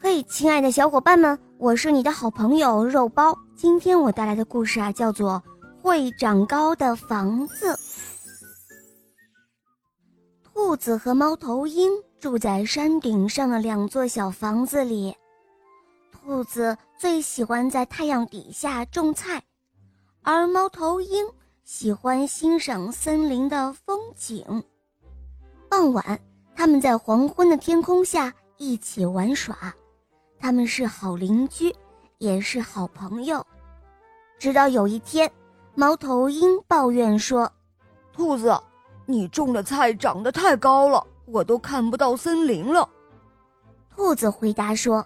嘿，亲爱的小伙伴们，我是你的好朋友肉包。今天我带来的故事啊，叫做《会长高的房子》。兔子和猫头鹰住在山顶上的两座小房子里。兔子最喜欢在太阳底下种菜，而猫头鹰喜欢欣赏森林的风景。傍晚，他们在黄昏的天空下一起玩耍。他们是好邻居，也是好朋友。直到有一天，猫头鹰抱怨说：“兔子，你种的菜长得太高了，我都看不到森林了。”兔子回答说：“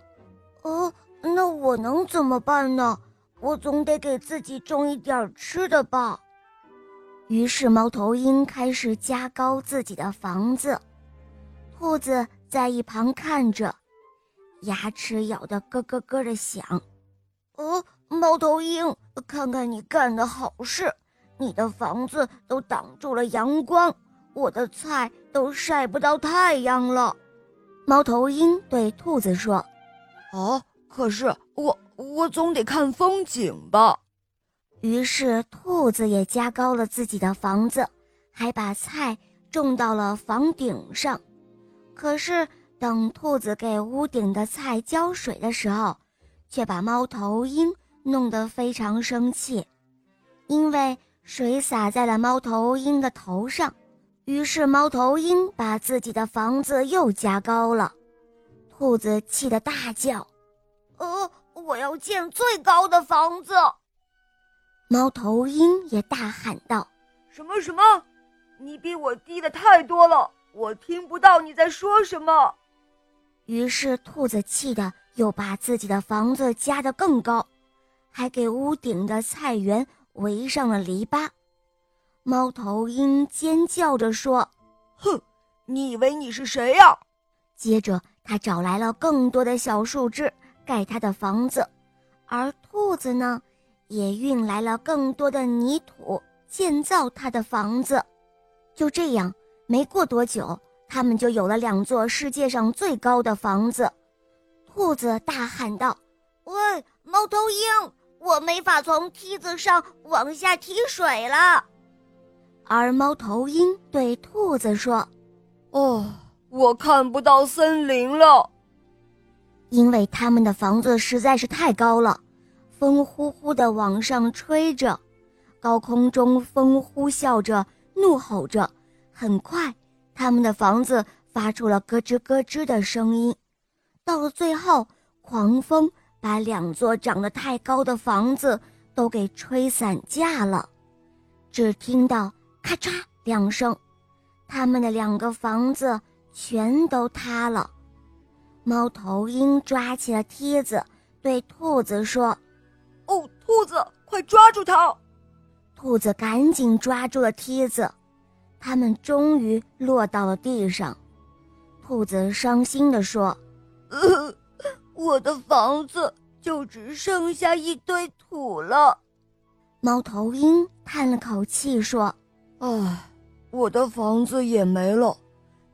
哦，那我能怎么办呢？我总得给自己种一点吃的吧。”于是，猫头鹰开始加高自己的房子。兔子在一旁看着。牙齿咬得咯咯咯的响，哦，猫头鹰，看看你干的好事！你的房子都挡住了阳光，我的菜都晒不到太阳了。猫头鹰对兔子说：“哦，可是我我总得看风景吧。”于是兔子也加高了自己的房子，还把菜种到了房顶上。可是。等兔子给屋顶的菜浇水的时候，却把猫头鹰弄得非常生气，因为水洒在了猫头鹰的头上。于是猫头鹰把自己的房子又加高了。兔子气得大叫：“呃，我要建最高的房子！”猫头鹰也大喊道：“什么什么？你比我低的太多了，我听不到你在说什么。”于是，兔子气得又把自己的房子加得更高，还给屋顶的菜园围上了篱笆。猫头鹰尖叫着说：“哼，你以为你是谁呀？”接着，他找来了更多的小树枝盖他的房子，而兔子呢，也运来了更多的泥土建造他的房子。就这样，没过多久。他们就有了两座世界上最高的房子。兔子大喊道：“喂，猫头鹰，我没法从梯子上往下提水了。”而猫头鹰对兔子说：“哦，我看不到森林了，因为他们的房子实在是太高了，风呼呼的往上吹着，高空中风呼啸着，怒吼着，很快。”他们的房子发出了咯吱咯吱的声音，到了最后，狂风把两座长得太高的房子都给吹散架了，只听到咔嚓两声，他们的两个房子全都塌了。猫头鹰抓起了梯子，对兔子说：“哦，兔子，快抓住它！”兔子赶紧抓住了梯子。他们终于落到了地上，兔子伤心地说：“呃，我的房子就只剩下一堆土了。”猫头鹰叹了口气说：“唉，我的房子也没了，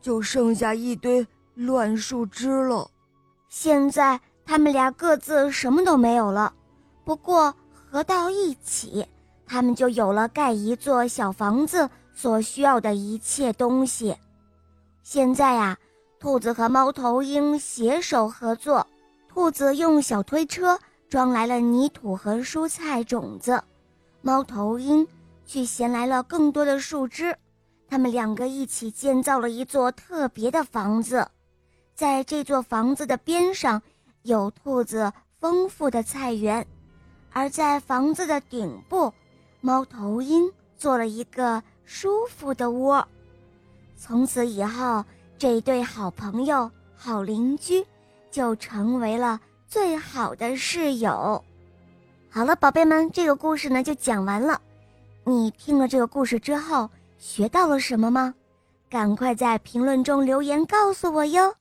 就剩下一堆乱树枝了。现在他们俩各自什么都没有了，不过合到一起，他们就有了盖一座小房子。”所需要的一切东西，现在呀，兔子和猫头鹰携手合作。兔子用小推车装来了泥土和蔬菜种子，猫头鹰去衔来了更多的树枝。他们两个一起建造了一座特别的房子，在这座房子的边上有兔子丰富的菜园，而在房子的顶部，猫头鹰做了一个。舒服的窝，从此以后，这对好朋友、好邻居就成为了最好的室友。好了，宝贝们，这个故事呢就讲完了。你听了这个故事之后，学到了什么吗？赶快在评论中留言告诉我哟。